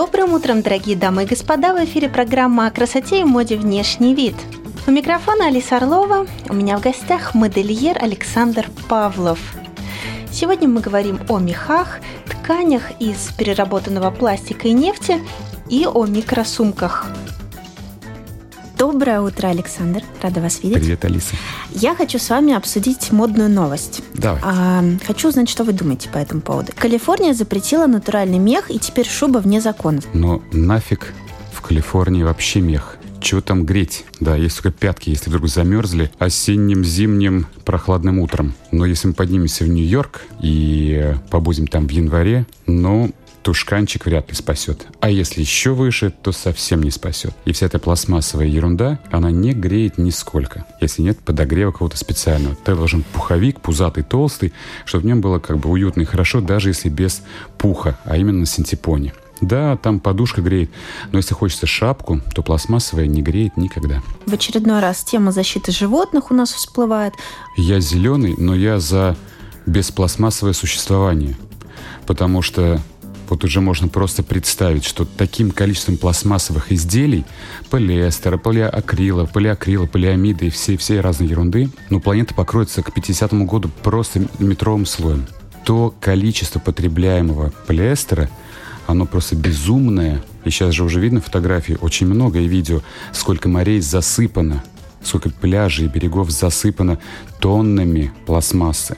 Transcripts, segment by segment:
Добрым утром, дорогие дамы и господа! В эфире программа о красоте и моде «Внешний вид». У микрофона Алиса Орлова. У меня в гостях модельер Александр Павлов. Сегодня мы говорим о мехах, тканях из переработанного пластика и нефти и о микросумках. Доброе утро, Александр. Рада вас видеть. Привет, Алиса. Я хочу с вами обсудить модную новость. Давай. А, хочу узнать, что вы думаете по этому поводу. Калифорния запретила натуральный мех, и теперь шуба вне закона. Но нафиг в Калифорнии вообще мех? Чего там греть? Да, есть только пятки, если вдруг замерзли осенним, зимним, прохладным утром. Но если мы поднимемся в Нью-Йорк и побудем там в январе, ну, тушканчик вряд ли спасет. А если еще выше, то совсем не спасет. И вся эта пластмассовая ерунда, она не греет нисколько, если нет подогрева какого-то специального. Ты должен пуховик, пузатый, толстый, чтобы в нем было как бы уютно и хорошо, даже если без пуха, а именно на синтепоне. Да, там подушка греет, но если хочется шапку, то пластмассовая не греет никогда. В очередной раз тема защиты животных у нас всплывает. Я зеленый, но я за беспластмассовое существование. Потому что вот уже можно просто представить, что таким количеством пластмассовых изделий, полиэстера, полиакрила, полиакрила, полиамида и всей разной ерунды, ну, планета покроется к 50 году просто метровым слоем. То количество потребляемого полиэстера – оно просто безумное. И сейчас же уже видно фотографии, очень много и видео, сколько морей засыпано, сколько пляжей и берегов засыпано тоннами пластмассы.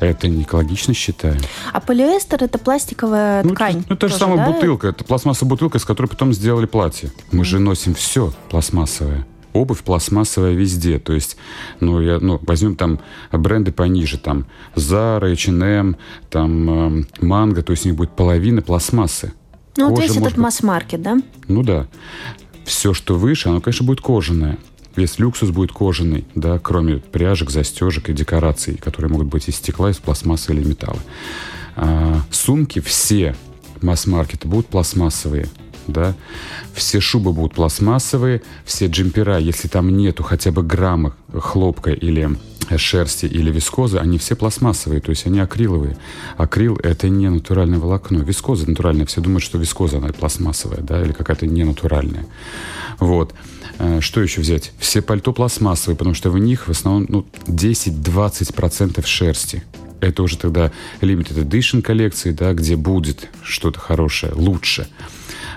Это не экологично, считаю. А полиэстер это пластиковая ну, ткань. Ну, та же самая да? бутылка. Это пластмассовая бутылка, из которой потом сделали платье. Мы mm. же носим все пластмассовое обувь пластмассовая везде. То есть, ну, я, ну, возьмем там бренды пониже, там Zara, H&M, там э, Mango, то есть у них будет половина пластмассы. Ну, вот весь этот масс-маркет, да? Ну да. Все, что выше, оно, конечно, будет кожаное. Весь люксус будет кожаный, да, кроме пряжек, застежек и декораций, которые могут быть из стекла, из пластмассы или металла. А, сумки все масс-маркета будут пластмассовые да, все шубы будут пластмассовые, все джемпера, если там нету хотя бы грамма хлопка или шерсти или вискозы, они все пластмассовые, то есть они акриловые. Акрил — это не натуральное волокно. Вискоза натуральная. Все думают, что вискоза, она пластмассовая, да, или какая-то ненатуральная. Вот. Э, что еще взять? Все пальто пластмассовые, потому что в них в основном ну, 10-20% шерсти. Это уже тогда limited edition коллекции, да, где будет что-то хорошее, лучше.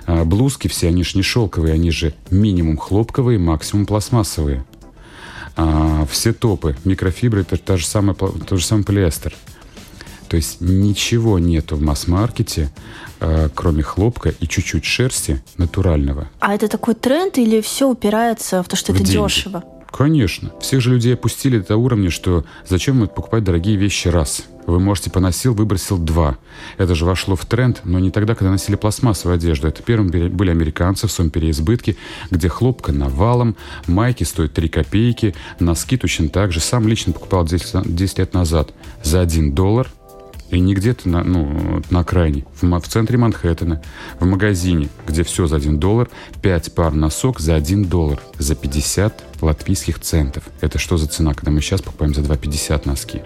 А блузки все, они же не шелковые, они же минимум хлопковые, максимум пластмассовые. А все топы, микрофибры, это та же самая, тот же самый полиэстер. То есть ничего нету в масс-маркете, кроме хлопка и чуть-чуть шерсти натурального. А это такой тренд или все упирается в то, что в это деньги. дешево? Конечно. Всех же людей опустили до уровня, что зачем покупать дорогие вещи раз? Вы можете поносил, выбросил два. Это же вошло в тренд, но не тогда, когда носили пластмассовую одежду. Это первым были американцы в своем переизбытке, где хлопка навалом, майки стоят 3 копейки, носки точно так же. Сам лично покупал 10, 10 лет назад за 1 доллар и не где-то на, ну, на окраине, в, в центре Манхэттена, в магазине, где все за 1 доллар, 5 пар носок за 1 доллар, за 50 латвийских центов. Это что за цена, когда мы сейчас покупаем за 2,50 носки?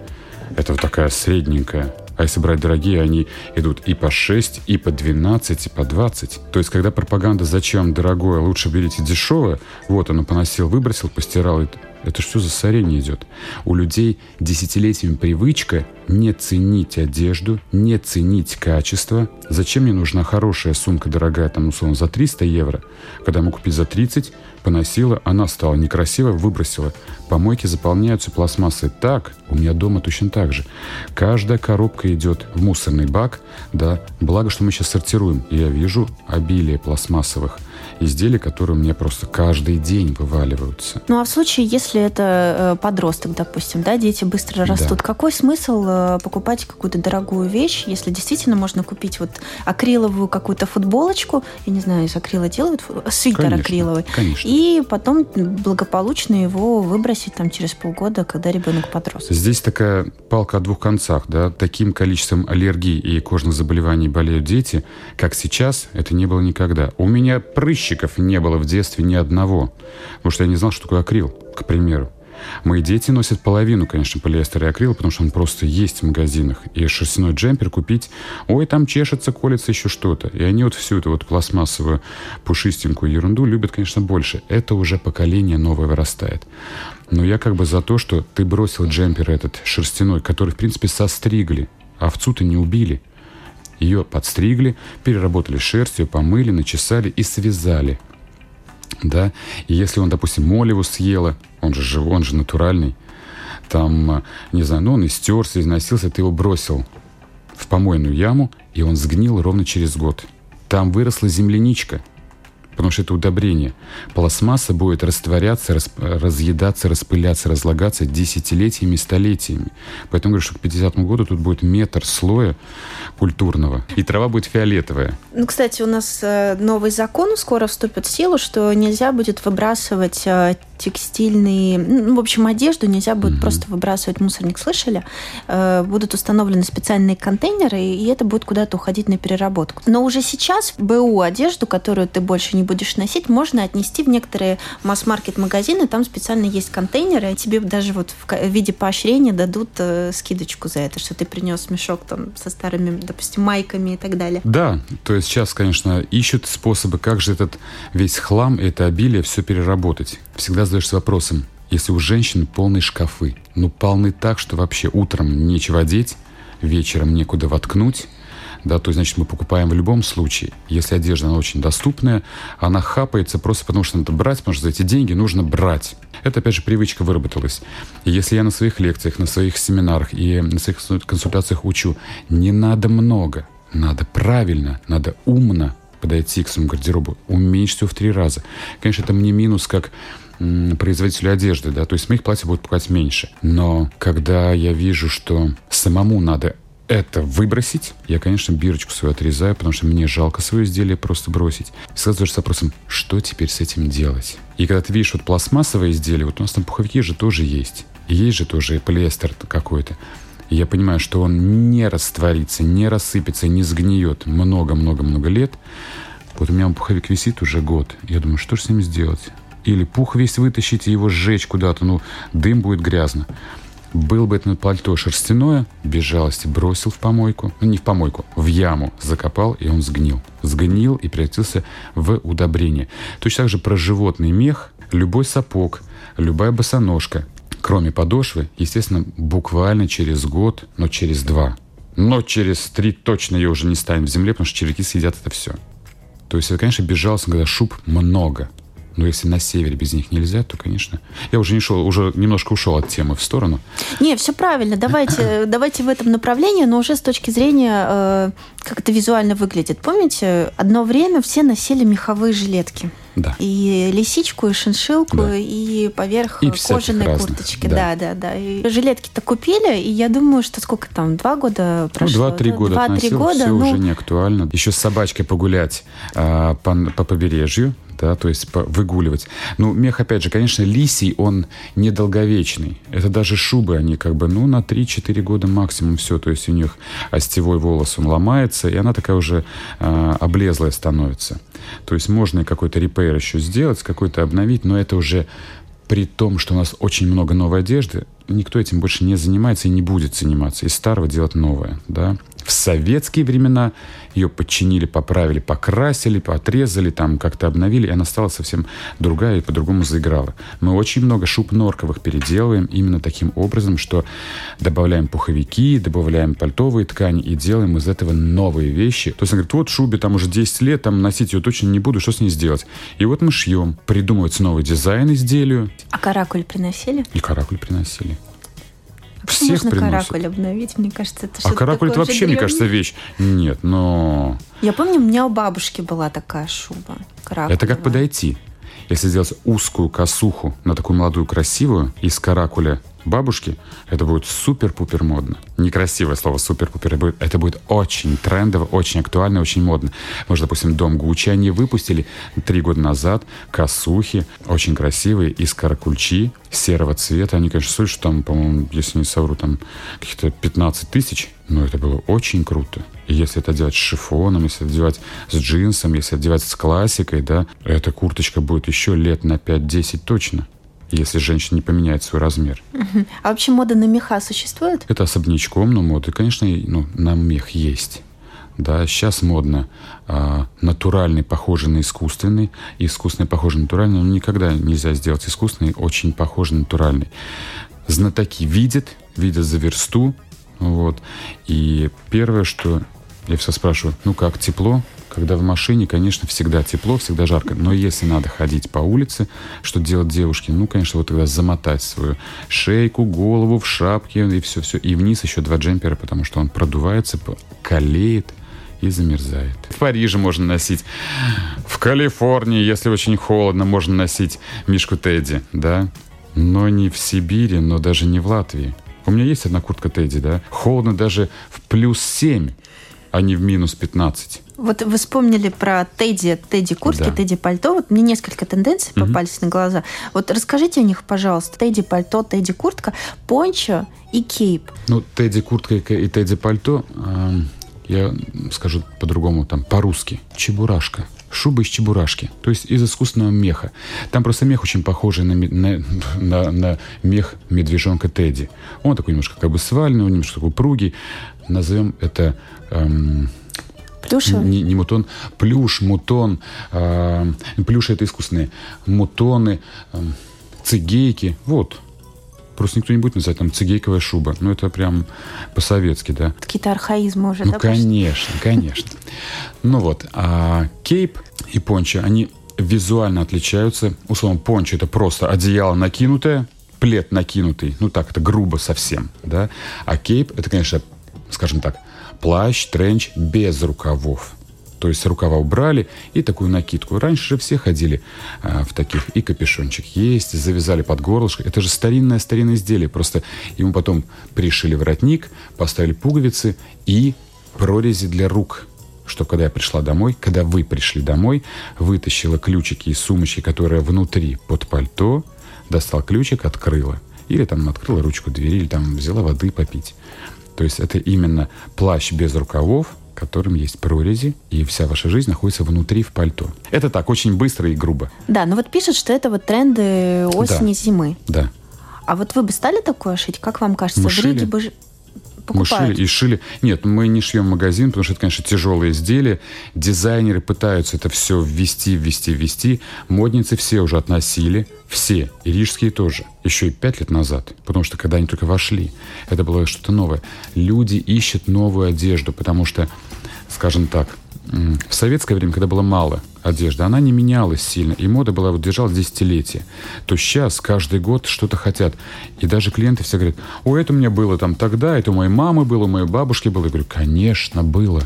Это вот такая средненькая. А если брать дорогие, они идут и по 6, и по 12, и по 20. То есть, когда пропаганда «зачем дорогое, лучше берите дешевое», вот оно поносил, выбросил, постирал, это что за сорение идет? У людей десятилетиями привычка не ценить одежду, не ценить качество. Зачем мне нужна хорошая сумка дорогая, там, условно, за 300 евро, когда могу купить за 30, поносила, она стала некрасивой, выбросила. Помойки заполняются пластмассой. Так, у меня дома точно так же. Каждая коробка идет в мусорный бак, да, благо, что мы сейчас сортируем. Я вижу обилие пластмассовых изделия, которые у меня просто каждый день вываливаются. Ну а в случае, если это э, подросток, допустим, да, дети быстро растут, да. какой смысл э, покупать какую-то дорогую вещь, если действительно можно купить вот акриловую какую-то футболочку, я не знаю, из акрила делают, свитер конечно, акриловый, конечно. и потом благополучно его выбросить там через полгода, когда ребенок подрос. Здесь такая палка о двух концах, да, таким количеством аллергий и кожных заболеваний болеют дети, как сейчас, это не было никогда. У меня прыщиков не было в детстве ни одного, потому что я не знал, что такое акрил, к примеру. Мои дети носят половину, конечно, полиэстера и акрила, потому что он просто есть в магазинах. И шерстяной джемпер купить, ой, там чешется, колется еще что-то. И они вот всю эту вот пластмассовую пушистенькую ерунду любят, конечно, больше. Это уже поколение новое вырастает. Но я как бы за то, что ты бросил джемпер этот шерстяной, который, в принципе, состригли. Овцу-то не убили. Ее подстригли, переработали шерстью, помыли, начесали и связали. Да? И если он, допустим, молеву съела, он же живой, он же натуральный, там, не знаю, ну он истерся, износился, ты его бросил в помойную яму, и он сгнил ровно через год. Там выросла земляничка – потому что это удобрение. Пластмасса будет растворяться, рас, разъедаться, распыляться, разлагаться десятилетиями, столетиями. Поэтому говорю, что к 50 году тут будет метр слоя культурного, и трава будет фиолетовая. Ну, кстати, у нас э, новый закон скоро вступит в силу, что нельзя будет выбрасывать э, текстильные, ну, в общем, одежду нельзя будет mm просто выбрасывать в мусорник, слышали? Э, будут установлены специальные контейнеры, и это будет куда-то уходить на переработку. Но уже сейчас БУ одежду, которую ты больше не будешь носить, можно отнести в некоторые масс-маркет магазины, там специально есть контейнеры, и тебе даже вот в виде поощрения дадут э, скидочку за это, что ты принес мешок там со старыми, допустим, майками и так далее. Да, то есть сейчас, конечно, ищут способы, как же этот весь хлам, это обилие все переработать. Всегда задаешься вопросом, если у женщин полные шкафы, ну полны так, что вообще утром нечего одеть, вечером некуда воткнуть, да, то значит мы покупаем в любом случае. Если одежда она очень доступная, она хапается просто потому, что надо брать, потому что за эти деньги нужно брать. Это, опять же, привычка выработалась. И если я на своих лекциях, на своих семинарах и на своих консультациях учу, не надо много, надо правильно, надо умно подойти к своему гардеробу, уменьшить все в три раза. Конечно, это мне минус как производителю одежды, да, то есть моих платьев будут покупать меньше. Но когда я вижу, что самому надо это выбросить, я, конечно, бирочку свою отрезаю, потому что мне жалко свое изделие просто бросить. И сразу задаешься вопросом, что теперь с этим делать? И когда ты видишь вот пластмассовое изделие, вот у нас там пуховики же тоже есть. Есть же тоже полиэстер какой-то. И я понимаю, что он не растворится, не рассыпется, не сгниет много-много-много лет. Вот у меня пуховик висит уже год. Я думаю, что же с ним сделать? Или пух весь вытащить и его сжечь куда-то, ну, дым будет грязно. Был бы это пальто шерстяное, без жалости бросил в помойку, ну не в помойку, в яму закопал, и он сгнил. Сгнил и превратился в удобрение. Точно так же про животный мех, любой сапог, любая босоножка, кроме подошвы, естественно, буквально через год, но через два. Но через три точно ее уже не станет в земле, потому что червяки съедят это все. То есть это, конечно, безжалостно, когда шуб много. Но если на севере без них нельзя, то, конечно... Я уже не шел, уже немножко ушел от темы в сторону. Не, все правильно. Давайте, давайте в этом направлении, но уже с точки зрения, э, как это визуально выглядит. Помните, одно время все носили меховые жилетки. Да. И лисичку, и шиншилку, да. и поверх и кожаной курточки. Да, да, да. да. И жилетки-то купили, и я думаю, что сколько там, два года прошло? Ну, два-три года Два-три года. Все ну... уже не актуально. Еще с собачкой погулять а, по, по побережью, да, то есть выгуливать. Ну, мех, опять же, конечно, лисий, он недолговечный. Это даже шубы, они как бы, ну, на 3-4 года максимум все, то есть у них остевой волос, он ломается, и она такая уже э, облезлая становится. То есть можно какой-то репейр еще сделать, какой-то обновить, но это уже при том, что у нас очень много новой одежды, никто этим больше не занимается и не будет заниматься. Из старого делать новое, да. В советские времена ее подчинили, поправили, покрасили, отрезали, там как-то обновили, и она стала совсем другая и по-другому заиграла. Мы очень много шуб норковых переделываем именно таким образом, что добавляем пуховики, добавляем пальтовые ткани и делаем из этого новые вещи. То есть он говорит, вот шубе там уже 10 лет, там носить ее точно не буду, что с ней сделать? И вот мы шьем, придумывается новый дизайн изделию. А каракуль приносили? И каракуль приносили. Всех можно приносят. каракуль обновить? Мне кажется, это А каракуль это вообще, мне древнее. кажется, вещь. Нет, но Я помню, у меня у бабушки была такая шуба. каракулевая. это как подойти. Если сделать узкую косуху на такую молодую красивую из каракуля бабушки, это будет супер-пупер модно. Некрасивое слово супер-пупер. Это будет, очень трендово, очень актуально, очень модно. Может, допустим, Дом Гуччи они выпустили три года назад. Косухи, очень красивые, из каракульчи, серого цвета. Они, конечно, стоят, что там, по-моему, если не совру, там каких-то 15 тысяч. Но это было очень круто. И если это делать с шифоном, если это делать с джинсом, если это делать с классикой, да, эта курточка будет еще лет на 5-10 точно, если женщина не поменяет свой размер. А вообще мода на меха существует? Это особнячком, но моды, конечно, ну, на мех есть. Да, сейчас модно а, натуральный, похожий на искусственный, и искусственный, похожий на натуральный, но никогда нельзя сделать искусственный, очень похожий на натуральный. Знатоки видят, видят за версту, вот, и первое, что я все спрашиваю, ну как, тепло? Когда в машине, конечно, всегда тепло, всегда жарко. Но если надо ходить по улице, что делать девушке? Ну, конечно, вот тогда замотать свою шейку, голову в шапке и все-все. И вниз еще два джемпера, потому что он продувается, колеет и замерзает. В Париже можно носить. В Калифорнии, если очень холодно, можно носить Мишку Тедди, да? Но не в Сибири, но даже не в Латвии. У меня есть одна куртка Тедди, да? Холодно даже в плюс 7, а не в минус 15. Вот вы вспомнили про Тедди, Тедди куртки, Да. Тедди пальто. Вот мне несколько тенденций Мгм. попались на глаза. Вот расскажите о них, пожалуйста. Тедди пальто, Тедди куртка, пончо и кейп. Ну, Тедди куртка и Тедди пальто, эм, я скажу по-другому, там, по-русски. Чебурашка. Шуба из чебурашки, то есть из искусственного меха. Там просто мех очень похожий на, на, на- на мех медвежонка Тедди. Он такой немножко как бы свальный, он немножко такой упругий. Назовем это эм, Плюшевый? не, не мутон, плюш, мутон, э, плюш это искусственные, мутоны, э, цигейки, вот. Просто никто не будет называть там цигейковая шуба. Ну, это прям по-советски, да. Какие-то архаизмы уже, Ну, да, пошли? конечно, конечно. Ну вот, а кейп и пончо, они визуально отличаются. Условно, пончо это просто одеяло накинутое, плед накинутый, ну так, это грубо совсем, да. А кейп это, конечно, скажем так, плащ, тренч без рукавов. То есть рукава убрали и такую накидку. Раньше же все ходили а, в таких. И капюшончик есть, завязали под горлышко. Это же старинное-старинное изделие. Просто ему потом пришили воротник, поставили пуговицы и прорези для рук. Что когда я пришла домой, когда вы пришли домой, вытащила ключики из сумочки, которая внутри под пальто, достал ключик, открыла. Или там открыла ручку двери, или там взяла воды попить. То есть это именно плащ без рукавов, которым есть прорези, и вся ваша жизнь находится внутри в пальто. Это так, очень быстро и грубо. Да, но вот пишут, что это вот тренды осени-зимы. Да. А вот вы бы стали такое шить? Как вам кажется? Мы в Риге бы ж- Мы шили и шили. Нет, мы не шьем магазин, потому что это, конечно, тяжелые изделия. Дизайнеры пытаются это все ввести, ввести, ввести. Модницы все уже относили. Все. И рижские тоже. Еще и пять лет назад. Потому что когда они только вошли, это было что-то новое. Люди ищут новую одежду, потому что, скажем так, в советское время, когда было мало одежды, она не менялась сильно, и мода была вот держалась десятилетия. То сейчас каждый год что-то хотят. И даже клиенты все говорят, о, это у меня было там тогда, это у моей мамы было, у моей бабушки было. Я говорю, конечно, было.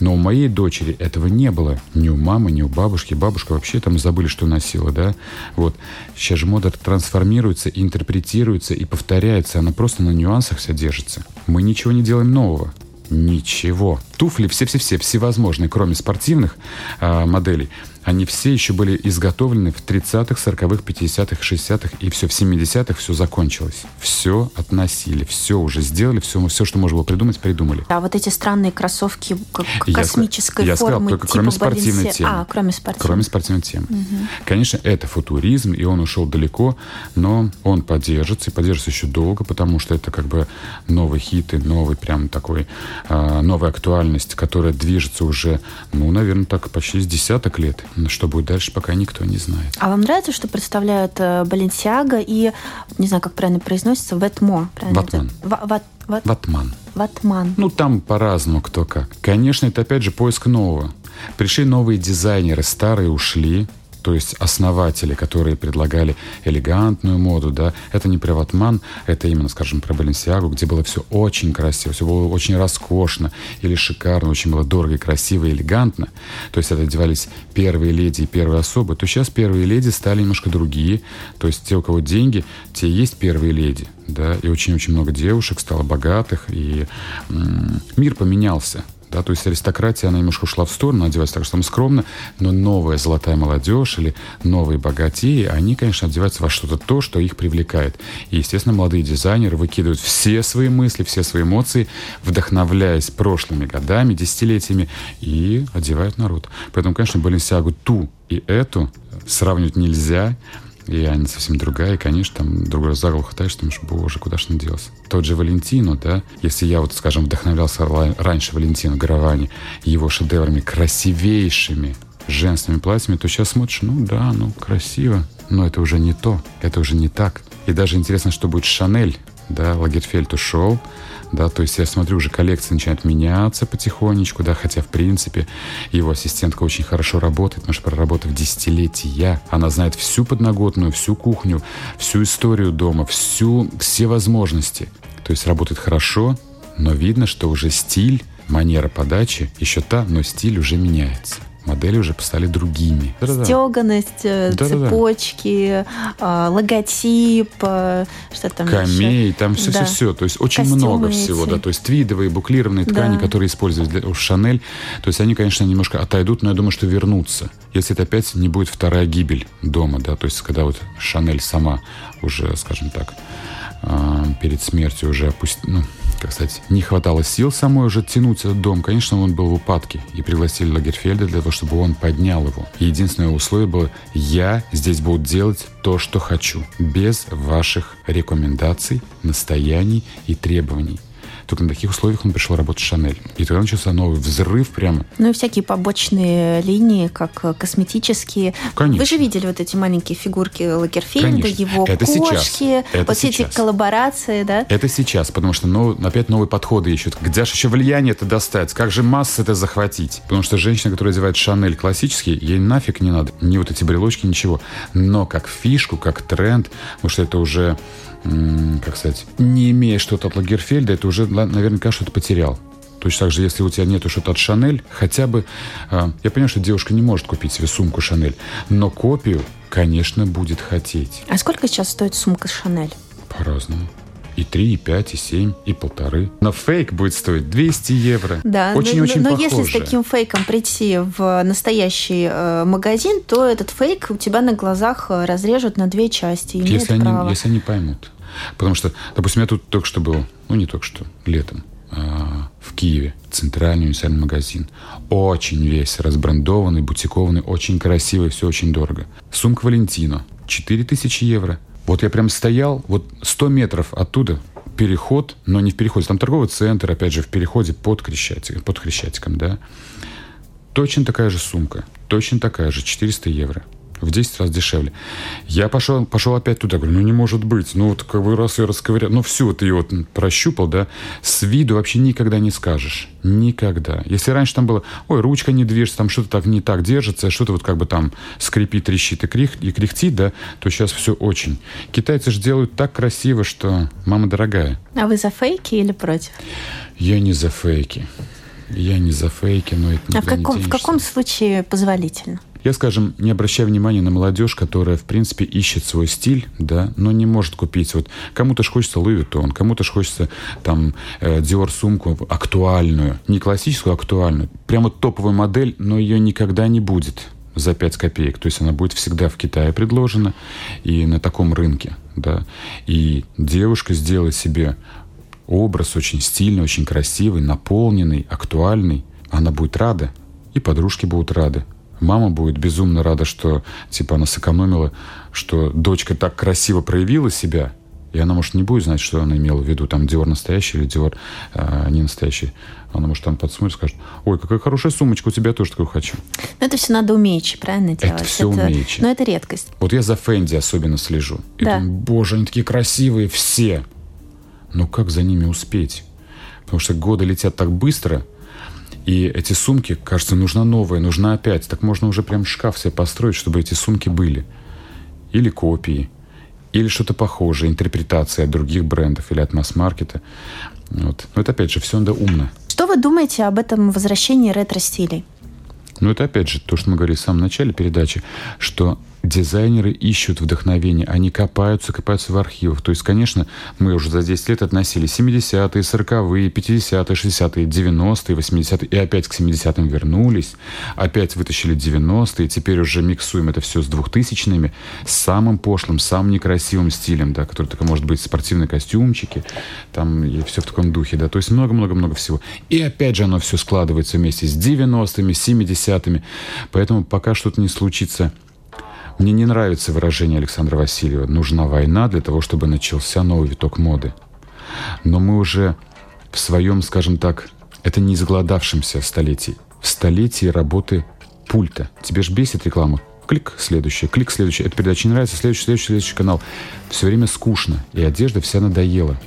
Но у моей дочери этого не было. Ни у мамы, ни у бабушки. Бабушка вообще там забыли, что носила, да? Вот. Сейчас же мода трансформируется, интерпретируется и повторяется. Она просто на нюансах вся держится. Мы ничего не делаем нового. Ничего. Туфли все-все-все, всевозможные, кроме спортивных а, моделей, они все еще были изготовлены в 30-х, 40-х, 50-х, 60-х, и все в 70-х все закончилось. Все относили, все уже сделали, все, все, что можно было придумать, придумали. А вот эти странные кроссовки к- к- Я космической я сказал, формы, только типа кроме спортивной Balenciaga. темы. А, кроме спортивной. Кроме спортивной темы. Конечно, это футуризм, и он ушел далеко, но он поддержится, и поддержится еще долго, потому что это как бы новые хиты, новый прям такой, а, новая актуальность, которая движется уже, ну, наверное, так почти с десяток лет. Но что будет дальше, пока никто не знает. А вам нравится, что представляют э, Баленсиага и, не знаю, как правильно произносится, Ветмо? правильно Ватман. Ва- ват- ват- Ватман. Ватман. Ну, там по-разному кто как. Конечно, это опять же поиск нового. Пришли новые дизайнеры, старые ушли. То есть основатели, которые предлагали элегантную моду, да, это не Приватман, это именно, скажем, про Баленсиагу, где было все очень красиво, все было очень роскошно или шикарно, очень было дорого и красиво и элегантно. То есть это одевались первые леди и первые особы. То сейчас первые леди стали немножко другие. То есть те, у кого деньги, те есть первые леди. Да, и очень-очень много девушек стало богатых, и м- мир поменялся. Да, то есть аристократия, она немножко ушла в сторону, одевается так, что там скромно, но новая золотая молодежь или новые богатеи, они, конечно, одеваются во что-то то, что их привлекает. И, естественно, молодые дизайнеры выкидывают все свои мысли, все свои эмоции, вдохновляясь прошлыми годами, десятилетиями, и одевают народ. Поэтому, конечно, Баленсиагу ту и эту сравнивать нельзя и Аня совсем другая, и, конечно, там другой раз за голову хватаешь, думаешь, боже, куда ж он делся. Тот же Валентино, да, если я вот, скажем, вдохновлялся раньше Валентино Гаравани его шедеврами красивейшими женственными платьями, то сейчас смотришь, ну да, ну красиво, но это уже не то, это уже не так. И даже интересно, что будет Шанель, да, Лагерфельд ушел, да, то есть я смотрю, уже коллекция начинает меняться потихонечку, да, хотя, в принципе, его ассистентка очень хорошо работает, потому что проработав десятилетия, она знает всю подноготную, всю кухню, всю историю дома, всю, все возможности. То есть работает хорошо, но видно, что уже стиль, манера подачи еще та, но стиль уже меняется модели уже стали другими. Стеганость, э, да, цепочки, да. логотип, э, что там Камей, еще? там все-все-все. То есть очень Костюмы много всего. Эти. Да, то есть твидовые, буклированные ткани, да. которые используют для Шанель. То есть они, конечно, немножко отойдут, но я думаю, что вернутся. Если это опять не будет вторая гибель дома, да, то есть когда вот Шанель сама уже, скажем так, перед смертью уже опустила, ну, как сказать, не хватало сил самой уже тянуть этот дом. Конечно, он был в упадке. И пригласили Лагерфельда для того, чтобы он поднял его. Единственное условие было, я здесь буду делать то, что хочу. Без ваших рекомендаций, настояний и требований. Только на таких условиях он пришел работать в Шанель. И тогда начался новый взрыв прямо. Ну и всякие побочные линии, как э, косметические. Конечно. Вы же видели вот эти маленькие фигурки Лагерфельда, Конечно. его Это кошки, Это вот сейчас. эти коллаборации, да? Это сейчас, потому что ну, опять новые подходы ищут. Где же еще влияние это достать? Как же массы это захватить? Потому что женщина, которая одевает Шанель классический, ей нафиг не надо. Ни вот эти брелочки, ничего. Но как фишку, как тренд, потому что это уже как сказать, не имея что-то от Лагерфельда, это уже наверняка что-то потерял. Точно так же, если у тебя нету что-то от Шанель, хотя бы... Э, я понимаю, что девушка не может купить себе сумку Шанель, но копию, конечно, будет хотеть. А сколько сейчас стоит сумка Шанель? По-разному. И 3, и 5, и 7, и полторы. Но фейк будет стоить 200 евро. Да, очень-очень но, но если с таким фейком прийти в настоящий э, магазин, то этот фейк у тебя на глазах э, разрежут на две части. Если они, если они поймут. Потому что, допустим, я тут только что был, ну не только что, летом, а, в Киеве, центральный универсальный магазин. Очень весь разбрендованный, бутикованный, очень красивый, все очень дорого. Сумка Валентино, 4000 евро. Вот я прям стоял, вот 100 метров оттуда, переход, но не в переходе, там торговый центр, опять же, в переходе под Крещатиком, под Крещатиком, да. Точно такая же сумка, точно такая же, 400 евро в 10 раз дешевле. Я пошел, пошел опять туда, говорю, ну не может быть, ну вот как бы раз ее расковырял, ну все, вот ее вот прощупал, да, с виду вообще никогда не скажешь, никогда. Если раньше там было, ой, ручка не движется, там что-то так не так держится, что-то вот как бы там скрипит, трещит и, крих, и кряхтит, да, то сейчас все очень. Китайцы же делают так красиво, что мама дорогая. А вы за фейки или против? Я не за фейки. Я не за фейки, но это А в каком, в каком случае позволительно? Я, скажем, не обращаю внимания на молодежь, которая, в принципе, ищет свой стиль, да, но не может купить. Вот кому-то ж хочется Louis Vuitton, кому-то ж хочется там э, Dior сумку актуальную, не классическую, а актуальную. Прямо топовую модель, но ее никогда не будет за 5 копеек. То есть она будет всегда в Китае предложена и на таком рынке, да. И девушка сделает себе образ очень стильный, очень красивый, наполненный, актуальный. Она будет рада, и подружки будут рады. Мама будет безумно рада, что типа она сэкономила, что дочка так красиво проявила себя, и она, может, не будет знать, что она имела в виду, там, Диор настоящий или Диор а, не настоящий. Она, может, там подсмотрит, скажет, ой, какая хорошая сумочка, у тебя тоже такую хочу. Но это все надо умеючи, правильно делать? Это все это... умеючи. Но это редкость. Вот я за Фэнди особенно слежу. И да. думаю, боже, они такие красивые все. Но как за ними успеть? Потому что годы летят так быстро – И эти сумки, кажется, нужна новая, нужна опять. Так можно уже прям шкаф себе построить, чтобы эти сумки были. Или копии, или что-то похожее, интерпретация от других брендов или от масс-маркета. Вот. Но это, опять же, все надо умно. Что вы думаете об этом возвращении ретро-стилей? Ну, это, опять же, то, что мы говорили в самом начале передачи, что дизайнеры ищут вдохновение, они копаются, копаются в архивах. То есть, конечно, мы уже за 10 лет относили 70-е, 40-е, 50-е, 60-е, 90-е, 80-е, и опять к 70-м вернулись, опять вытащили 90-е, теперь уже миксуем это все с 2000-ми, с самым пошлым, самым некрасивым стилем, да, который только может быть спортивные костюмчики, там, и все в таком духе, да, то есть много-много-много всего. И опять же оно все складывается вместе с 90-ми, 70-ми, поэтому пока что-то не случится мне не нравится выражение Александра Васильева «нужна война для того, чтобы начался новый виток моды». Но мы уже в своем, скажем так, это не изголодавшемся столетии. В столетии работы пульта. Тебе же бесит реклама. Клик, следующий, клик, следующий. Эта передача не нравится, следующий, следующий, следующий канал. Все время скучно, и одежда вся надоела.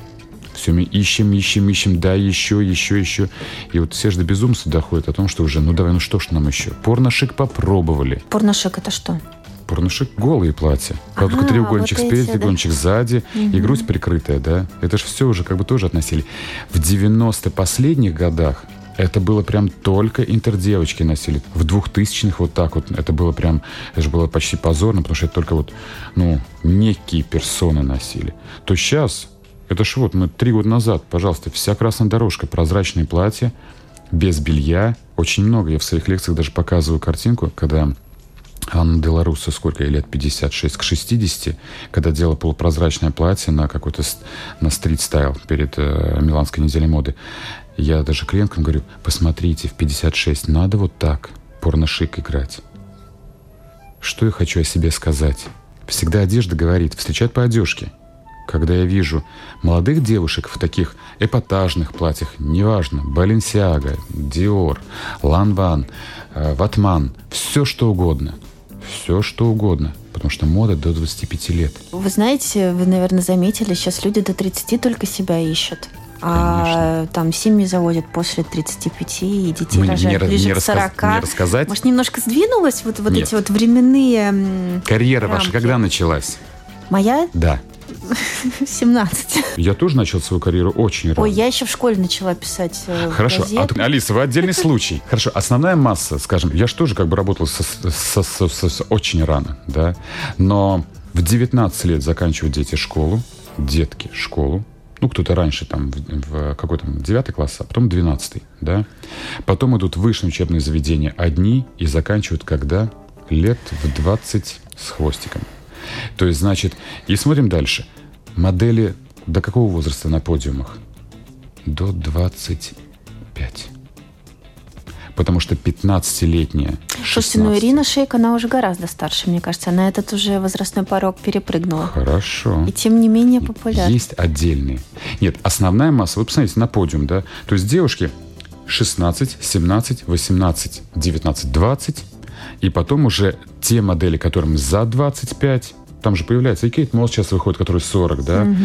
Все мы ищем, ищем, ищем, да, еще, еще, еще. И вот все же до безумства доходят о том, что уже, ну давай, ну что ж нам еще? Порношик попробовали. Порношик это что? Порношик голые платья. Правда, только треугольничек вот спереди, эти, треугольничек да? сзади угу. и грудь прикрытая, да. Это же все уже как бы тоже относили. В 90 последних годах это было прям только интердевочки носили. В двухтысячных вот так вот. Это было прям, это же было почти позорно, потому что это только вот, ну, некие персоны носили. То сейчас, это ж вот мы три года назад, пожалуйста, вся красная дорожка, прозрачные платья, без белья. Очень много. Я в своих лекциях даже показываю картинку, когда Анна Беларуса сколько ей лет? 56 к 60, когда делала полупрозрачное платье на какой-то на стрит-стайл перед э, Миланской неделей моды. Я даже клиенткам говорю, посмотрите, в 56 надо вот так порношик играть. Что я хочу о себе сказать? Всегда одежда говорит, встречать по одежке. Когда я вижу молодых девушек в таких эпатажных платьях, неважно, Баленсиага, Диор, Ланван, Ватман, все что угодно – все что угодно, потому что мода до 25 лет. Вы знаете, вы, наверное, заметили, сейчас люди до 30 только себя ищут. А Конечно. там семьи заводят после 35 и детей Мне рожают не, ближе не к 40. Не рассказать? Может, немножко сдвинулось вот, вот эти вот временные Карьера рамки. ваша когда началась? Моя? Да. 17. Я тоже начал свою карьеру очень рано. Ой, я еще в школе начала писать э, Хорошо. А, Алиса, вы отдельный случай. Хорошо. Основная масса, скажем, я же тоже как бы работал со, со, со, со, очень рано, да. Но в 19 лет заканчивают дети школу, детки школу, ну, кто-то раньше, там, в, в какой-то 9 класс, а потом 12 да. Потом идут высшие учебные заведения одни и заканчивают когда? Лет в 20 с хвостиком. То есть, значит, и смотрим дальше. Модели до какого возраста на подиумах? До 25. Потому что 15-летняя, Слушайте, ну Ирина Шейк, она уже гораздо старше, мне кажется. Она этот уже возрастной порог перепрыгнула. Хорошо. И тем не менее популярна. Есть отдельные. Нет, основная масса, вы посмотрите на подиум, да? То есть девушки 16, 17, 18, 19, 20. И потом уже те модели, которым за 25, там же появляется и Кейт Мосс сейчас выходит, который 40, да, угу.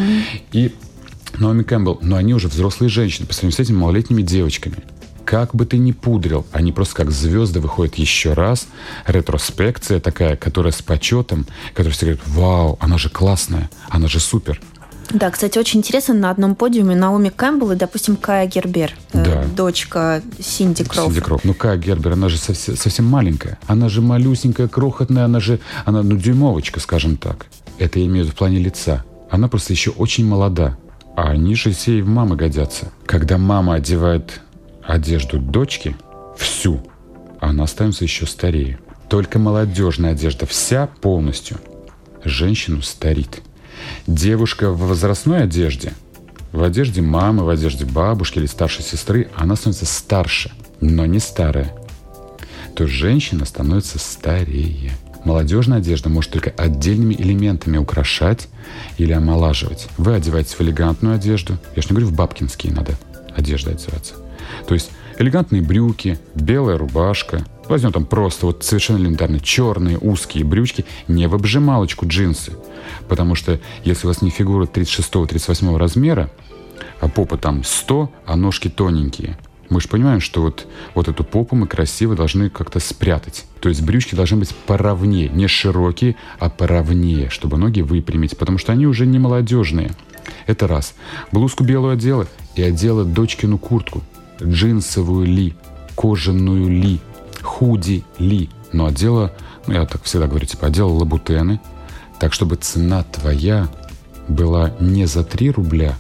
и Наоми Кэмпбелл, но они уже взрослые женщины по сравнению с этими малолетними девочками. Как бы ты ни пудрил, они просто как звезды выходят еще раз. Ретроспекция такая, которая с почетом, которая все говорят, вау, она же классная, она же супер. Да, кстати, очень интересно, на одном подиуме Наоми Кэмпбелл и, допустим, Кая Гербер, э, да. дочка Синди Кроуфорд. Синди Кроуфорд. Ну, Кая Гербер, она же совсем, совсем маленькая. Она же малюсенькая, крохотная, она же, она, ну, дюймовочка, скажем так. Это я имею в виду в плане лица. Она просто еще очень молода. А они же все и в мамы годятся. Когда мама одевает одежду дочки, всю, она остается еще старее. Только молодежная одежда вся полностью женщину старит. Девушка в возрастной одежде, в одежде мамы, в одежде бабушки или старшей сестры, она становится старше, но не старая. То есть женщина становится старее. Молодежная одежда может только отдельными элементами украшать или омолаживать. Вы одеваетесь в элегантную одежду. Я же не говорю, в бабкинские надо одежда одеваться. То есть элегантные брюки, белая рубашка. Возьмем там просто вот совершенно элементарно черные узкие брючки, не в обжималочку джинсы. Потому что если у вас не фигура 36-38 размера, а попа там 100, а ножки тоненькие, Мы же понимаем, что вот, вот эту попу мы красиво должны как-то спрятать. То есть брючки должны быть поровнее, не широкие, а поровнее, чтобы ноги выпрямить, потому что они уже не молодежные. Это раз. Блузку белую одела и одела дочкину куртку. Джинсовую ли, кожаную ли, худи ли. Но одела, ну я так всегда говорю, типа одела лабутены, так чтобы цена твоя была не за 3 рубля,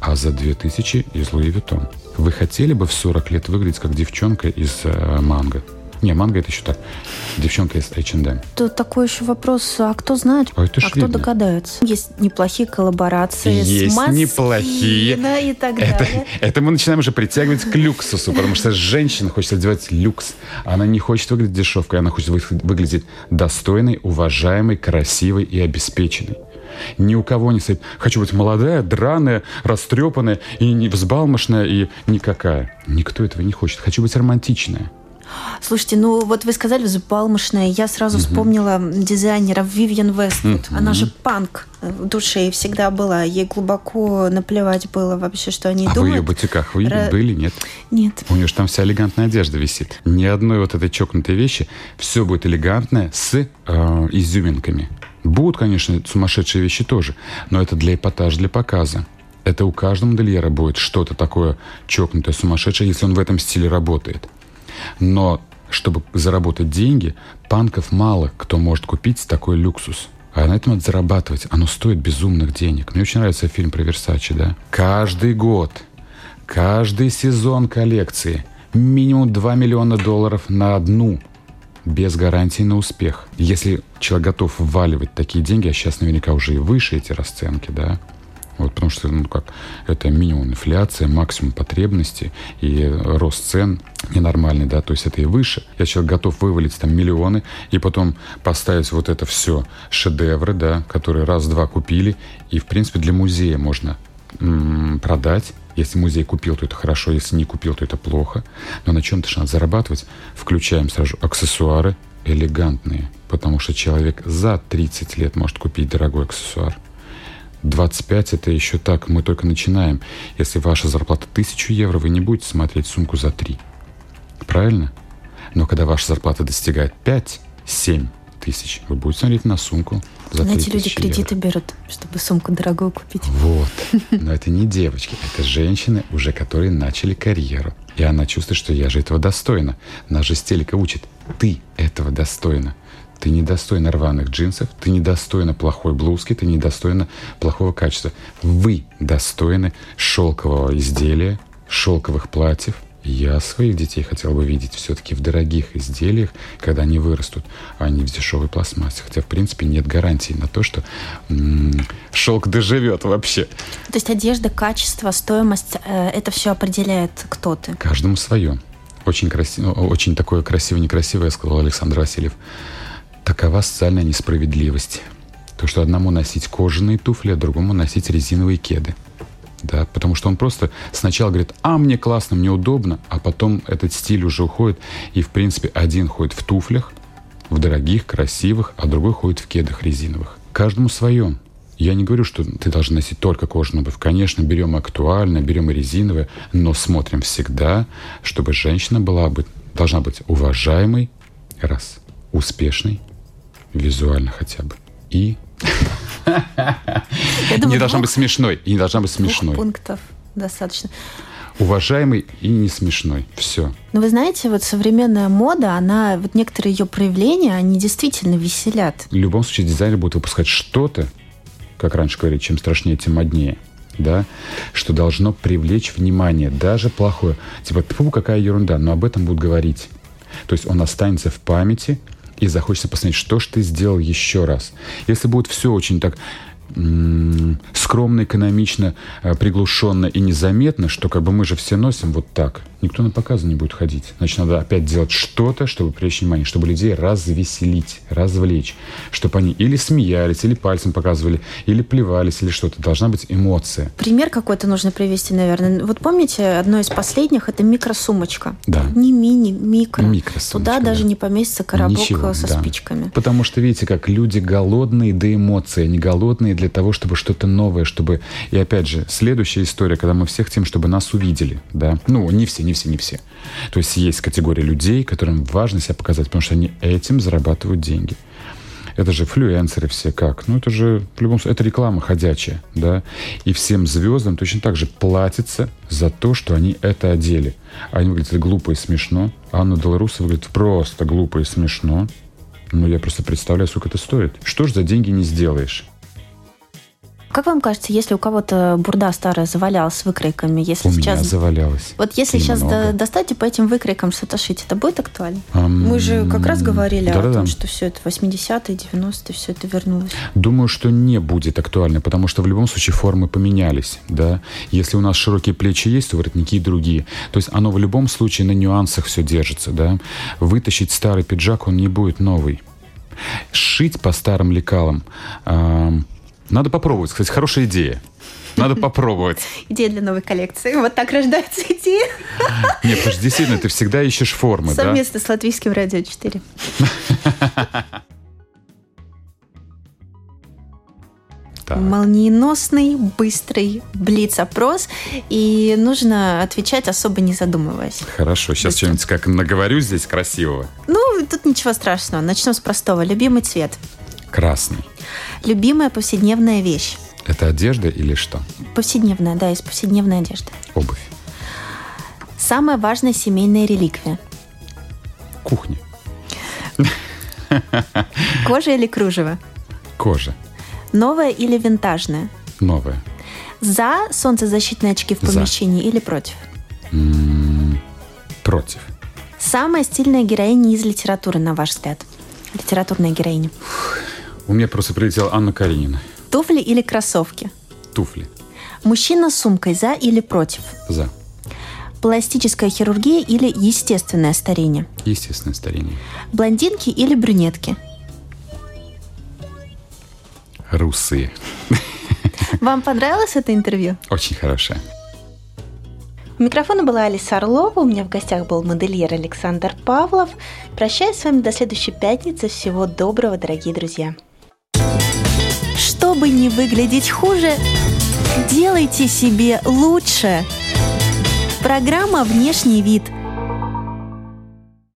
а за 2000 из Louis Vuitton. Вы хотели бы в 40 лет выглядеть как девчонка из э, Mango? Не, манго это еще так. Девчонка из H&M. Тут такой еще вопрос, а кто знает, а, это а кто видно. догадается? Есть неплохие коллаборации Есть с неплохие. и так это, далее. Это мы начинаем уже притягивать к люксусу, потому что женщина хочет одевать люкс. Она не хочет выглядеть дешевкой, она хочет выглядеть достойной, уважаемой, красивой и обеспеченной. Ни у кого не стоит. Хочу быть молодая, драная, растрепанная и не взбалмошная, и никакая. Никто этого не хочет. Хочу быть романтичная. Слушайте, ну вот вы сказали взбалмошная, я сразу угу. вспомнила дизайнера Вивьен Вествуд. Угу. Она же панк в душе и всегда была. Ей глубоко наплевать было вообще, что они а думают. А вы ее бутиках вы Р... были, нет? Нет. У нее же там вся элегантная одежда висит. Ни одной вот этой чокнутой вещи. Все будет элегантное с э, изюминками. Будут, конечно, сумасшедшие вещи тоже, но это для эпатажа, для показа. Это у каждого модельера будет что-то такое чокнутое, сумасшедшее, если он в этом стиле работает. Но чтобы заработать деньги, панков мало кто может купить такой люксус. А на этом надо зарабатывать. Оно стоит безумных денег. Мне очень нравится фильм про Версачи, да? Каждый год, каждый сезон коллекции минимум 2 миллиона долларов на одну без гарантии на успех. Если человек готов вваливать такие деньги, а сейчас наверняка уже и выше эти расценки, да, вот потому что, ну как, это минимум инфляция, максимум потребности и рост цен ненормальный, да, то есть это и выше. Я человек готов вывалить там миллионы и потом поставить вот это все шедевры, да, которые раз-два купили, и, в принципе, для музея можно продать, если музей купил, то это хорошо, если не купил, то это плохо. Но на чем-то же надо зарабатывать. Включаем сразу аксессуары элегантные, потому что человек за 30 лет может купить дорогой аксессуар. 25 это еще так, мы только начинаем. Если ваша зарплата 1000 евро, вы не будете смотреть сумку за 3. Правильно? Но когда ваша зарплата достигает 5-7 тысяч, вы будете смотреть на сумку за Знаете, люди кредиты евро. берут, чтобы сумку дорогую купить. Вот. Но это не девочки, это женщины, уже которые начали карьеру. И она чувствует, что я же этого достойна. Нас же стелика учит. Ты этого достойна. Ты недостойна рваных джинсов, ты недостойна плохой блузки, ты недостойна плохого качества. Вы достойны шелкового изделия, шелковых платьев, я своих детей хотел бы видеть все-таки в дорогих изделиях, когда они вырастут, а не в дешевой пластмассе. Хотя, в принципе, нет гарантии на то, что м-м, шелк доживет вообще. То есть одежда, качество, стоимость, э, это все определяет кто ты? Каждому свое. Очень, красиво, очень такое красиво-некрасивое, сказал Александр Васильев. Такова социальная несправедливость. То, что одному носить кожаные туфли, а другому носить резиновые кеды да, потому что он просто сначала говорит, а, мне классно, мне удобно, а потом этот стиль уже уходит, и, в принципе, один ходит в туфлях, в дорогих, красивых, а другой ходит в кедах резиновых. Каждому свое. Я не говорю, что ты должен носить только кожаную обувь. Конечно, берем актуально, берем и резиновые, но смотрим всегда, чтобы женщина была бы, должна быть уважаемой, раз, успешной, визуально хотя бы, и не должна быть смешной. И не должна быть смешной. пунктов достаточно. Уважаемый и не смешной. Все. Но вы знаете, вот современная мода, она, вот некоторые ее проявления, они действительно веселят. В любом случае дизайнер будет выпускать что-то, как раньше говорили, чем страшнее, тем моднее да, что должно привлечь внимание, даже плохое. Типа, фу, какая ерунда, но об этом будут говорить. То есть он останется в памяти, и захочется посмотреть, что ж ты сделал еще раз. Если будет все очень так скромно, экономично, э, приглушенно и незаметно, что как бы мы же все носим вот так. Никто на показы не будет ходить. Значит, надо опять делать что-то, чтобы привлечь внимание, чтобы людей развеселить, развлечь, чтобы они или смеялись, или пальцем показывали, или плевались, или что-то. Должна быть эмоция. Пример какой-то нужно привести, наверное. Вот помните, одно из последних – это микросумочка. Да. Не мини, микро. Туда да. даже не поместится коробок Ничего, со да. спичками. Потому что, видите, как люди голодные до эмоций, они голодные для того, чтобы что-то новое, чтобы... И опять же, следующая история, когда мы все хотим, чтобы нас увидели, да. Ну, не все, не все, не все. То есть есть категория людей, которым важно себя показать, потому что они этим зарабатывают деньги. Это же флюенсеры все как. Ну, это же, в любом случае, это реклама ходячая, да. И всем звездам точно так же платится за то, что они это одели. Они выглядят глупо и смешно. Анна Белоруса выглядит просто глупо и смешно. Ну, я просто представляю, сколько это стоит. Что ж за деньги не сделаешь? Как вам кажется, если у кого-то бурда старая завалялась с выкройками, если у сейчас... меня завалялась. Вот если И сейчас до- достать и по этим выкройкам что-то шить, это будет актуально? Ам, Мы же как раз говорили о да-да-да. том, что все это 80-е, 90-е, все это вернулось. Думаю, что не будет актуально, потому что в любом случае формы поменялись, да. Если у нас широкие плечи есть, то воротники другие. То есть оно в любом случае на нюансах все держится, да. Вытащить старый пиджак, он не будет новый. Шить по старым лекалам ам, надо попробовать. Кстати, хорошая идея. Надо попробовать. Идея для новой коллекции. Вот так рождаются идеи. Нет, потому что действительно ты всегда ищешь формы, да? Совместно с Латвийским радио 4. Так. Молниеносный, быстрый блиц-опрос. И нужно отвечать особо не задумываясь. Хорошо, сейчас что-нибудь как наговорю здесь красивого. Ну, тут ничего страшного. Начнем с простого. Любимый цвет. Красный. Любимая повседневная вещь. Это одежда или что? Повседневная, да, из повседневной одежды. Обувь. Самая важная семейная реликвия. Кухня. Кожа или кружево? Кожа. Новая или винтажная? Новая. За солнцезащитные очки в За. помещении или против? М, Против. Самая стильная героиня из литературы, на ваш взгляд? Литературная героиня. У меня просто прилетела Анна Каренина. Туфли или кроссовки? Туфли. Мужчина с сумкой за или против? За. Пластическая хирургия или естественное старение? Естественное старение. Блондинки или брюнетки? Русые. Вам понравилось это интервью? Очень хорошая. У микрофона была Алиса Орлова, у меня в гостях был модельер Александр Павлов. Прощаюсь с вами до следующей пятницы. Всего доброго, дорогие друзья. Чтобы не выглядеть хуже, делайте себе лучше. Программа «Внешний вид»